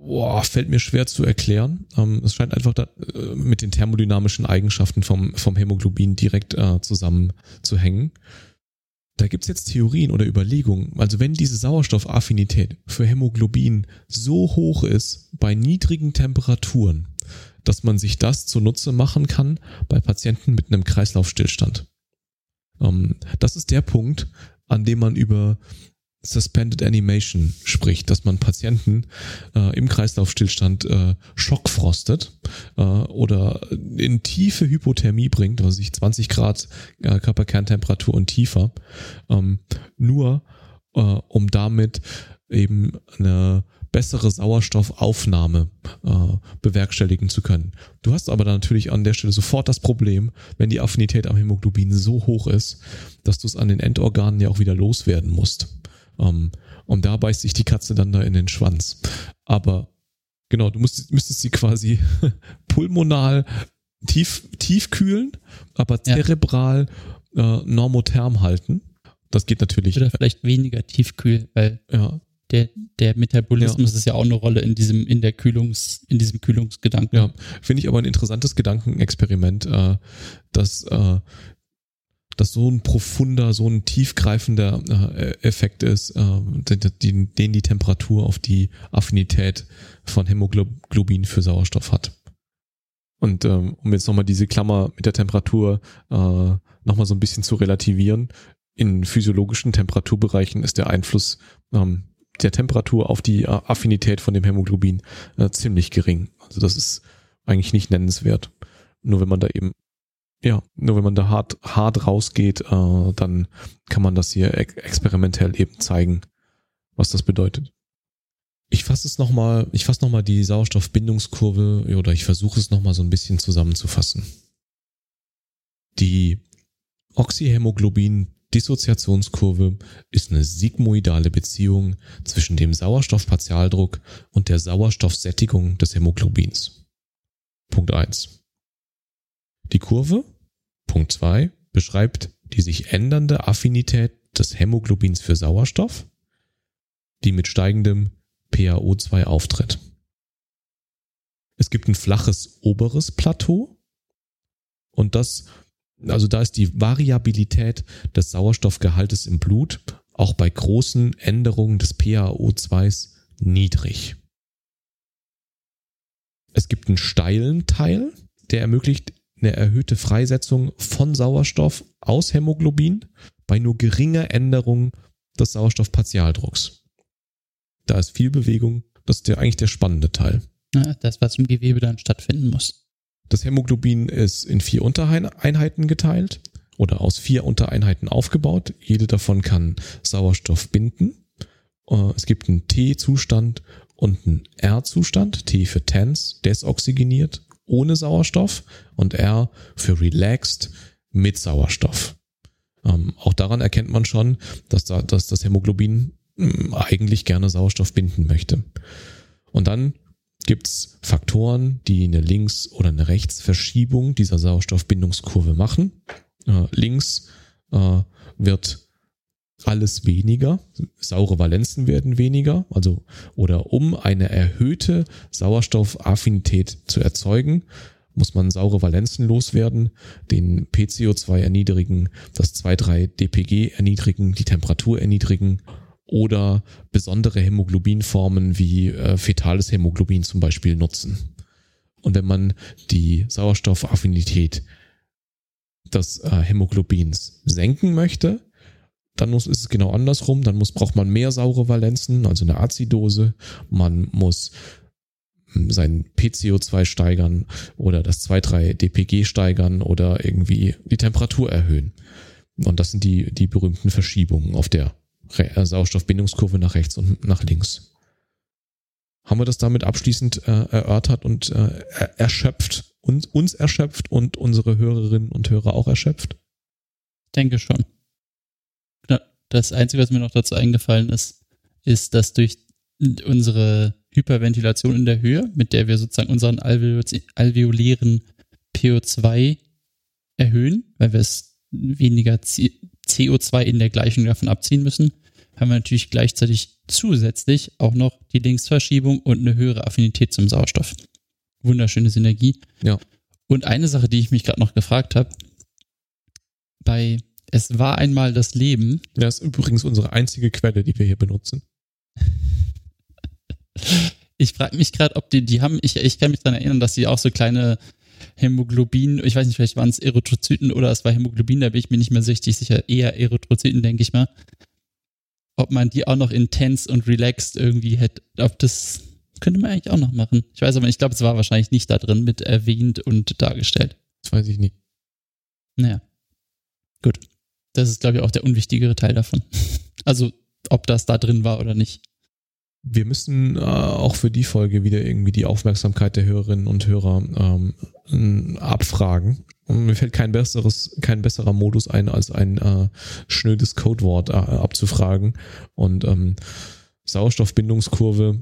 boah, fällt mir schwer zu erklären. Ähm, es scheint einfach da, äh, mit den thermodynamischen Eigenschaften vom, vom Hämoglobin direkt äh, zusammenzuhängen. Da gibt's jetzt Theorien oder Überlegungen. Also wenn diese Sauerstoffaffinität für Hämoglobin so hoch ist bei niedrigen Temperaturen, dass man sich das zunutze machen kann bei Patienten mit einem Kreislaufstillstand. Ähm, das ist der Punkt, an dem man über Suspended Animation spricht, dass man Patienten äh, im Kreislaufstillstand äh, schockfrostet äh, oder in tiefe Hypothermie bringt, also sich 20 Grad äh, Körperkerntemperatur und tiefer, ähm, nur äh, um damit eben eine bessere Sauerstoffaufnahme äh, bewerkstelligen zu können. Du hast aber dann natürlich an der Stelle sofort das Problem, wenn die Affinität am Hämoglobin so hoch ist, dass du es an den Endorganen ja auch wieder loswerden musst. Ähm, und da beißt sich die Katze dann da in den Schwanz. Aber genau, du musst, müsstest sie quasi pulmonal tief, tief kühlen, aber zerebral ja. äh, normotherm halten. Das geht natürlich. Oder vielleicht weniger tiefkühl, weil ja. Der, der Metabolismus ja. ist ja auch eine Rolle in diesem, in der Kühlungs, in diesem Kühlungsgedanken. Ja, finde ich aber ein interessantes Gedankenexperiment, äh, dass äh, das so ein profunder, so ein tiefgreifender äh, Effekt ist, äh, den, den die Temperatur auf die Affinität von Hämoglobin für Sauerstoff hat. Und ähm, um jetzt nochmal diese Klammer mit der Temperatur äh, nochmal so ein bisschen zu relativieren, in physiologischen Temperaturbereichen ist der Einfluss ähm, der Temperatur auf die Affinität von dem Hämoglobin äh, ziemlich gering. Also das ist eigentlich nicht nennenswert. Nur wenn man da eben Ja, nur wenn man da hart, hart rausgeht, äh, dann kann man das hier ex experimentell eben zeigen, was das bedeutet. Ich fasse es nochmal, ich fasse nochmal die Sauerstoffbindungskurve oder ich versuche es nochmal so ein bisschen zusammenzufassen. Die Oxyhämoglobin-Dissoziationskurve ist eine sigmoidale Beziehung zwischen dem Sauerstoffpartialdruck und der Sauerstoffsättigung des Hämoglobins. Punkt eins. Die Kurve, Punkt zwei, beschreibt die sich ändernde Affinität des Hämoglobins für Sauerstoff, die mit steigendem PaO2 auftritt. Es gibt ein flaches oberes Plateau und das, also da ist die Variabilität des Sauerstoffgehaltes im Blut auch bei großen Änderungen des PaO2s niedrig. Es gibt einen steilen Teil, der ermöglicht eine erhöhte Freisetzung von Sauerstoff aus Hämoglobin bei nur geringer Änderung des Sauerstoffpartialdrucks. Da ist viel Bewegung. Das ist der, eigentlich der spannende Teil. Ja, das, was im Gewebe dann stattfinden muss. Das Hämoglobin ist in vier Untereinheiten geteilt oder aus vier Untereinheiten aufgebaut. Jede davon kann Sauerstoff binden. Äh, es gibt einen T-Zustand und einen R-Zustand. T für tense, desoxygeniert, ohne Sauerstoff und R für relaxed, mit Sauerstoff. Ähm, auch daran erkennt man schon, dass, da, dass das Hämoglobin eigentlich gerne Sauerstoff binden möchte. Und dann gibt's Faktoren, die eine Links- oder eine Rechtsverschiebung dieser Sauerstoffbindungskurve machen. Äh, links äh, wird alles weniger, saure Valenzen werden weniger, also oder um eine erhöhte Sauerstoffaffinität zu erzeugen, muss man saure Valenzen loswerden, den PCO2 erniedrigen, das 2,3-DPG erniedrigen, die Temperatur erniedrigen oder besondere Hämoglobinformen wie äh, fetales Hämoglobin zum Beispiel nutzen. Und wenn man die Sauerstoffaffinität des äh, Hämoglobins senken möchte, dann muss, ist es genau andersrum. Dann muss, braucht man mehr saure Valenzen, also eine Azidose. Man muss hm, sein PCO2 steigern oder das 2,3-DPG steigern oder irgendwie die Temperatur erhöhen. Und das sind die, die berühmten Verschiebungen auf der Sauerstoffbindungskurve nach rechts und nach links. Haben wir das damit abschließend äh, erörtert und äh, erschöpft, uns, uns erschöpft und unsere Hörerinnen und Hörer auch erschöpft? Denke schon. Das Einzige, was mir noch dazu eingefallen ist, ist, dass durch unsere Hyperventilation in der Höhe, mit der wir sozusagen unseren alveolären PO2 erhöhen, weil wir es weniger CO2 in der Gleichung davon abziehen müssen, haben wir natürlich gleichzeitig zusätzlich auch noch die Linksverschiebung und eine höhere Affinität zum Sauerstoff. Wunderschöne Synergie. Ja. Und eine Sache, die ich mich gerade noch gefragt habe, bei Es war einmal das Leben. Das ist übrigens unsere einzige Quelle, die wir hier benutzen. ich frage mich gerade, ob die, die haben, ich, ich kann mich daran erinnern, dass sie auch so kleine Hämoglobin, ich weiß nicht, vielleicht waren es Erythrozyten oder es war Hämoglobin, da bin ich mir nicht mehr so richtig sicher, eher Erythrozyten, denke ich mal ob man die auch noch intens und relaxed irgendwie hätte, ob das könnte man eigentlich auch noch machen. Ich weiß aber, ich glaube, es war wahrscheinlich nicht da drin mit erwähnt und dargestellt. Das weiß ich nicht. Naja. Gut. Das ist, glaube ich, auch der unwichtigere Teil davon. Also, ob das da drin war oder nicht. Wir müssen äh, auch für die Folge wieder irgendwie die Aufmerksamkeit der Hörerinnen und Hörer ähm, abfragen. Und mir fällt kein besseres, kein besserer Modus ein, als ein äh, schnödes Codewort äh, abzufragen. Und ähm, Sauerstoffbindungskurve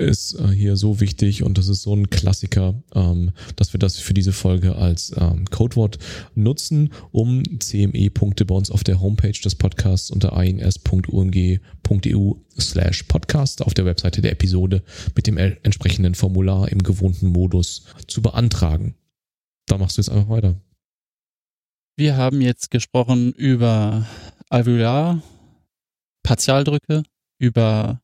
ist äh, hier so wichtig und das ist so ein Klassiker, ähm, dass wir das für diese Folge als ähm, Codewort nutzen, um CME-Punkte bei uns auf der Homepage des Podcasts unter ins.ung.eu slash podcast auf der Webseite der Episode mit dem entsprechenden Formular im gewohnten Modus zu beantragen. Da machst du jetzt einfach weiter. Wir haben jetzt gesprochen über Alveolar, Partialdrücke, über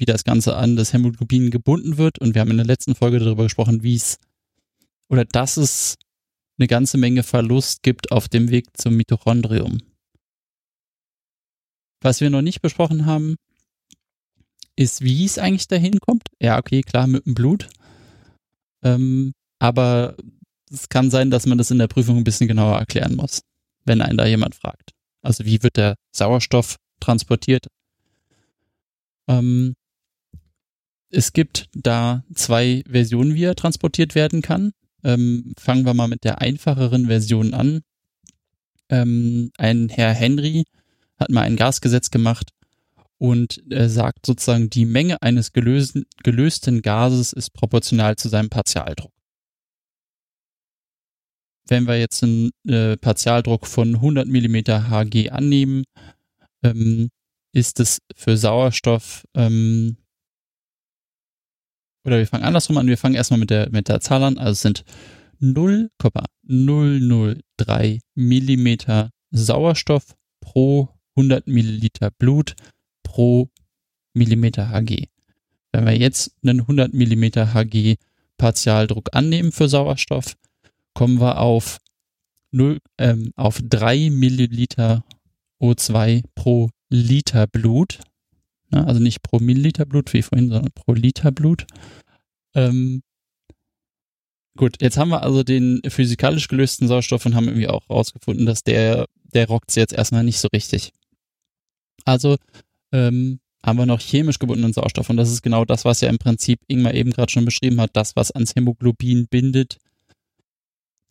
wie das Ganze an das Hämoglobin gebunden wird und wir haben in der letzten Folge darüber gesprochen, wie es oder dass es eine ganze Menge Verlust gibt auf dem Weg zum Mitochondrium. Was wir noch nicht besprochen haben, ist, wie es eigentlich dahin kommt. Ja, okay, klar, mit dem Blut. Ähm, aber es kann sein, dass man das in der Prüfung ein bisschen genauer erklären muss, wenn einen da jemand fragt. Also wie wird der Sauerstoff transportiert? Ähm, es gibt da zwei Versionen, wie er transportiert werden kann. Ähm, fangen wir mal mit der einfacheren Version an. Ähm, ein Herr Henry hat mal ein Gasgesetz gemacht und er sagt sozusagen, die Menge eines gelösten, gelösten Gases ist proportional zu seinem Partialdruck. Wenn wir jetzt einen äh, Partialdruck von 100 mm Hg annehmen, ähm, ist es für Sauerstoff ähm, oder wir fangen andersrum an, wir fangen erstmal mit der, mit der Zahl an, also es sind 0,003 Millimeter Sauerstoff pro 100 Milliliter Blut pro Millimeter Hg. Wenn wir jetzt einen 100 Millimeter Hg Partialdruck annehmen für Sauerstoff, kommen wir auf, 0, ähm, auf 3 Milliliter O2 pro Liter Blut. Ne? Also nicht pro Milliliter Blut wie vorhin, sondern pro Liter Blut. Ähm, gut, jetzt haben wir also den physikalisch gelösten Sauerstoff und haben irgendwie auch rausgefunden, dass der, der rockt jetzt erstmal nicht so richtig. Also ähm, haben wir noch chemisch gebundenen Sauerstoff und das ist genau das, was ja im Prinzip Ingmar eben gerade schon beschrieben hat, das, was ans Hämoglobin bindet.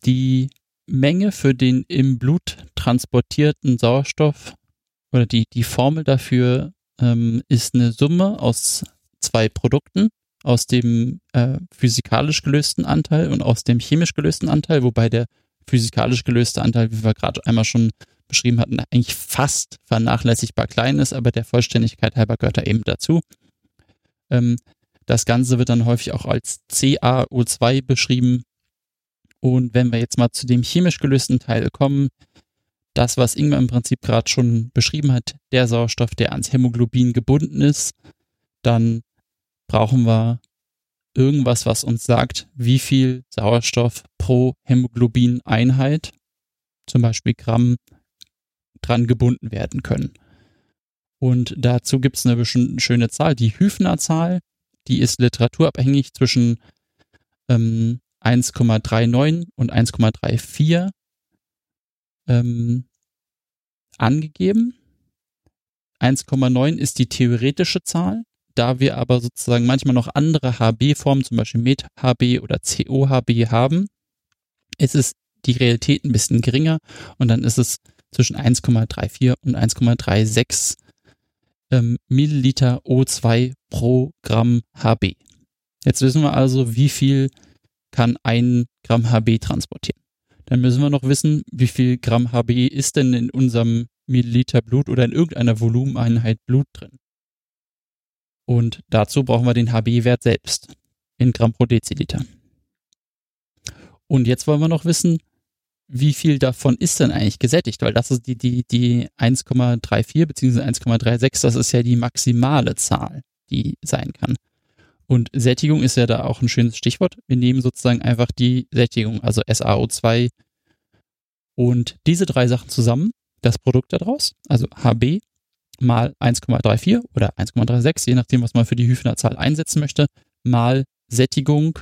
Die Menge für den im Blut transportierten Sauerstoff oder die, die Formel dafür ähm, ist eine Summe aus zwei Produkten, aus dem äh, physikalisch gelösten Anteil und aus dem chemisch gelösten Anteil, wobei der physikalisch gelöste Anteil, wie wir gerade einmal schon beschrieben hatten, eigentlich fast vernachlässigbar klein ist, aber der Vollständigkeit halber gehört er eben dazu. Ähm, das Ganze wird dann häufig auch als CaO2 beschrieben. Und wenn wir jetzt mal zu dem chemisch gelösten Teil kommen, das, was Ingmar im Prinzip gerade schon beschrieben hat, der Sauerstoff, der ans Hämoglobin gebunden ist, dann brauchen wir irgendwas, was uns sagt, wie viel Sauerstoff pro Hämoglobin-Einheit, zum Beispiel Gramm, dran gebunden werden können. Und dazu gibt es eine schöne Zahl, die Hüfner-Zahl, die ist literaturabhängig zwischen ähm, 1,39 und 1,34 ähm, angegeben. 1,9 ist die theoretische Zahl. Da wir aber sozusagen manchmal noch andere HB-Formen, zum Beispiel MetHB oder COHB haben, ist es die Realität ein bisschen geringer und dann ist es zwischen 1,34 und 1,36 ähm, Milliliter O2 pro Gramm HB. Jetzt wissen wir also, wie viel kann ein Gramm HB transportieren. Dann müssen wir noch wissen, wie viel Gramm HB ist denn in unserem Milliliter Blut oder in irgendeiner Volumeneinheit Blut drin. Und dazu brauchen wir den HB-Wert selbst in Gramm pro Deziliter. Und jetzt wollen wir noch wissen, wie viel davon ist denn eigentlich gesättigt? Weil das ist die, die, die 1,34 bzw. 1,36, das ist ja die maximale Zahl, die sein kann. Und Sättigung ist ja da auch ein schönes Stichwort. Wir nehmen sozusagen einfach die Sättigung, also SAO2 und diese drei Sachen zusammen, das Produkt daraus, also HB mal 1,34 oder 1,36, je nachdem, was man für die Hüfner Zahl einsetzen möchte, mal Sättigung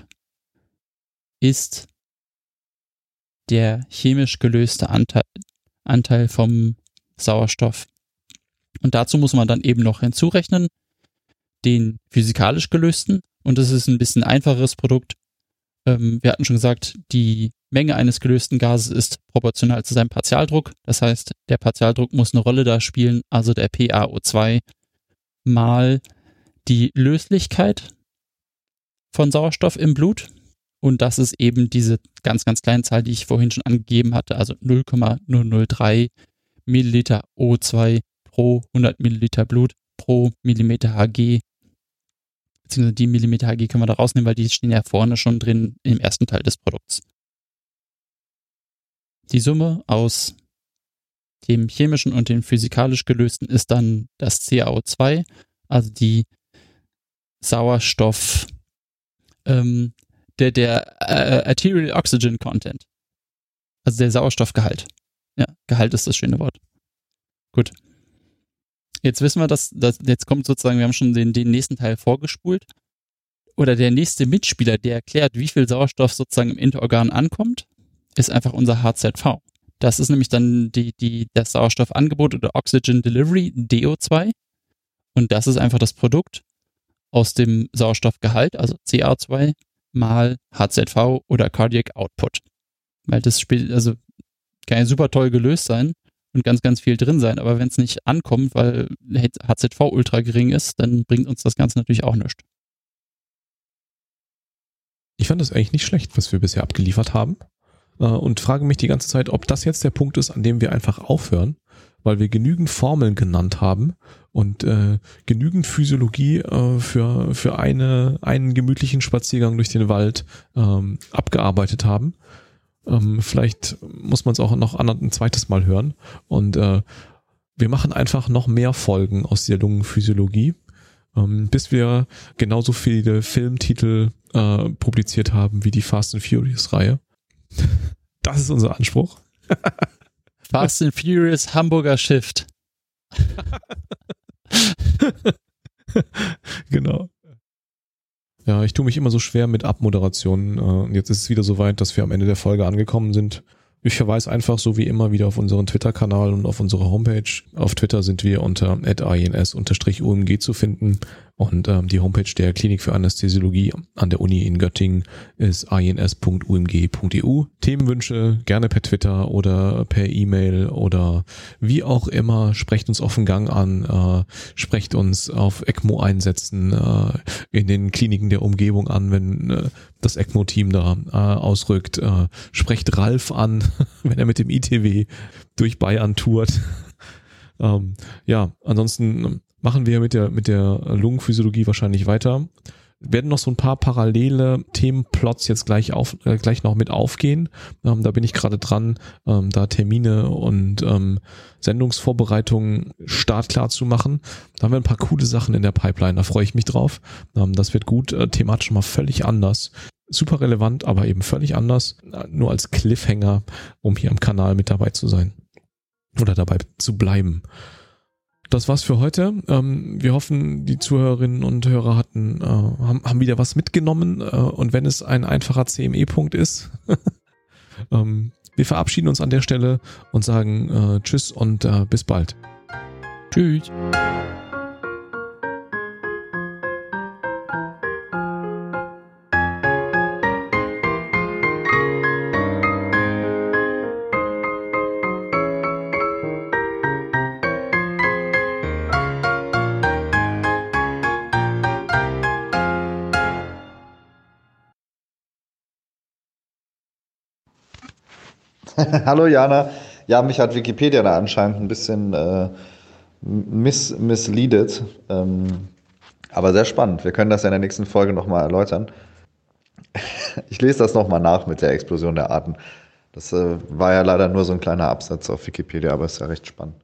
ist der chemisch gelöste Anteil, Anteil vom Sauerstoff. Und dazu muss man dann eben noch hinzurechnen den physikalisch gelösten. Und das ist ein bisschen einfacheres Produkt. Ähm, wir hatten schon gesagt, die Menge eines gelösten Gases ist proportional zu seinem Partialdruck. Das heißt, der Partialdruck muss eine Rolle da spielen, also der PaO2 mal die Löslichkeit von Sauerstoff im Blut. Und das ist eben diese ganz, ganz kleine Zahl, die ich vorhin schon angegeben hatte, also 0,003 Milliliter O2 pro 100 Milliliter Blut pro Millimeter Hg. Beziehungsweise die Millimeter Hg können wir da rausnehmen, weil die stehen ja vorne schon drin im ersten Teil des Produkts. Die Summe aus dem chemischen und dem physikalisch gelösten ist dann das CaO2, also die Sauerstoff, ähm, der, der äh, Arterial Oxygen Content. Also der Sauerstoffgehalt. Ja, Gehalt ist das schöne Wort. Gut. Jetzt wissen wir, dass, dass jetzt kommt sozusagen, wir haben schon den, den nächsten Teil vorgespult. oder der nächste Mitspieler, der erklärt, wie viel Sauerstoff sozusagen im Interorgan ankommt, ist einfach unser HZV. Das ist nämlich dann die, die, das Sauerstoffangebot oder Oxygen Delivery, DO2. Und das ist einfach das Produkt aus dem Sauerstoffgehalt, also CA2 mal HZV oder Cardiac Output. Weil das spielt, also kann ja super toll gelöst sein und ganz, ganz viel drin sein. Aber wenn es nicht ankommt, weil HZV ultra gering ist, dann bringt uns das Ganze natürlich auch nichts. Ich fand das eigentlich nicht schlecht, was wir bisher abgeliefert haben. Äh, und frage mich die ganze Zeit, ob das jetzt der Punkt ist, an dem wir einfach aufhören, weil wir genügend Formeln genannt haben und äh, genügend Physiologie äh, für, für eine, einen gemütlichen Spaziergang durch den Wald ähm, abgearbeitet haben. Ähm, vielleicht muss man es auch noch ein zweites Mal hören. Und äh, wir machen einfach noch mehr Folgen aus der Lungenphysiologie, ähm, bis wir genauso viele Filmtitel äh, publiziert haben wie die Fast and Furious Reihe. Das ist unser Anspruch. Fast and Furious Hamburger Shift. genau. Ja, ich tue mich immer so schwer mit Abmoderationen. Und jetzt ist es wieder soweit, dass wir am Ende der Folge angekommen sind. Ich verweise einfach so wie immer wieder auf unseren Twitter-Kanal und auf unsere Homepage. Auf Twitter sind wir unter ins-umg zu finden. Und ähm, die Homepage der Klinik für Anästhesiologie an der Uni in Göttingen ist ins.umg.eu. Themenwünsche gerne per Twitter oder per E-Mail oder wie auch immer. Sprecht uns auf den Gang an, äh, sprecht uns auf ECMO einsetzen äh, in den Kliniken der Umgebung an, wenn äh, das ECMO-Team da äh, ausrückt. Äh, sprecht Ralf an, wenn er mit dem ITW durch Bayern tourt. ähm, ja, ansonsten machen wir mit der, mit der Lungenphysiologie wahrscheinlich weiter. Werden noch so ein paar parallele Themenplots jetzt gleich auf, äh, gleich noch mit aufgehen. Ähm, da bin ich gerade dran, ähm, da Termine und ähm, Sendungsvorbereitungen startklar zu machen. Da haben wir ein paar coole Sachen in der Pipeline, da freue ich mich drauf. Ähm, das wird gut, äh, thematisch mal völlig anders. Super relevant, aber eben völlig anders. Äh, nur als Cliffhanger, um hier am Kanal mit dabei zu sein. Oder dabei zu bleiben das war's für heute. Ähm, wir hoffen, die Zuhörerinnen und Hörer hatten, äh, haben, haben wieder was mitgenommen. Äh, und wenn es ein einfacher CME-Punkt ist, ähm, wir verabschieden uns an der Stelle und sagen äh, Tschüss und äh, bis bald. Tschüss. Hallo Jana. Ja, mich hat Wikipedia da anscheinend ein bisschen äh, miss misleadet. Ähm, aber sehr spannend. Wir können das ja in der nächsten Folge nochmal erläutern. Ich lese das nochmal nach mit der Explosion der Arten. Das äh, war ja leider nur so ein kleiner Absatz auf Wikipedia, aber ist ja recht spannend.